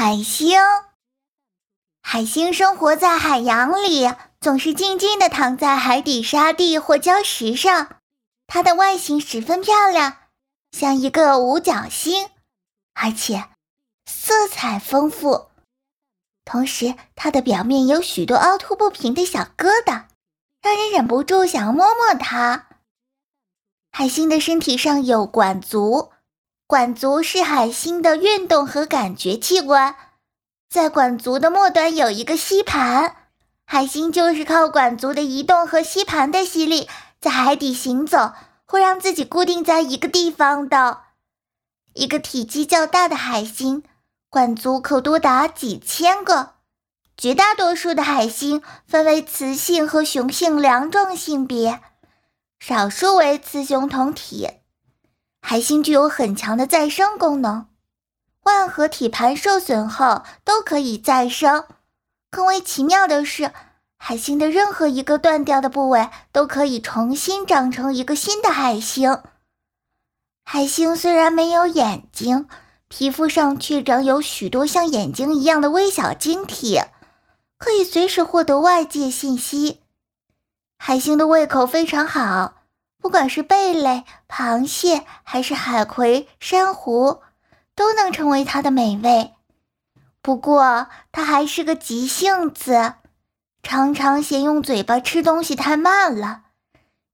海星，海星生活在海洋里，总是静静地躺在海底沙地或礁石上。它的外形十分漂亮，像一个五角星，而且色彩丰富。同时，它的表面有许多凹凸不平的小疙瘩，让人忍不住想要摸摸它。海星的身体上有管足。管足是海星的运动和感觉器官，在管足的末端有一个吸盘，海星就是靠管足的移动和吸盘的吸力，在海底行走，会让自己固定在一个地方的。一个体积较大的海星，管足可多达几千个。绝大多数的海星分为雌性和雄性两种性别，少数为雌雄同体。海星具有很强的再生功能，腕和体盘受损后都可以再生。更为奇妙的是，海星的任何一个断掉的部位都可以重新长成一个新的海星。海星虽然没有眼睛，皮肤上却长有许多像眼睛一样的微小晶体，可以随时获得外界信息。海星的胃口非常好。不管是贝类、螃蟹，还是海葵、珊瑚，都能成为它的美味。不过，它还是个急性子，常常嫌用嘴巴吃东西太慢了，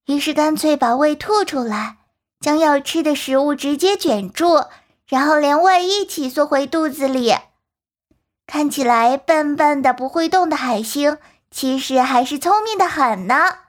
于是干脆把胃吐出来，将要吃的食物直接卷住，然后连胃一起缩回肚子里。看起来笨笨的、不会动的海星，其实还是聪明的很呢。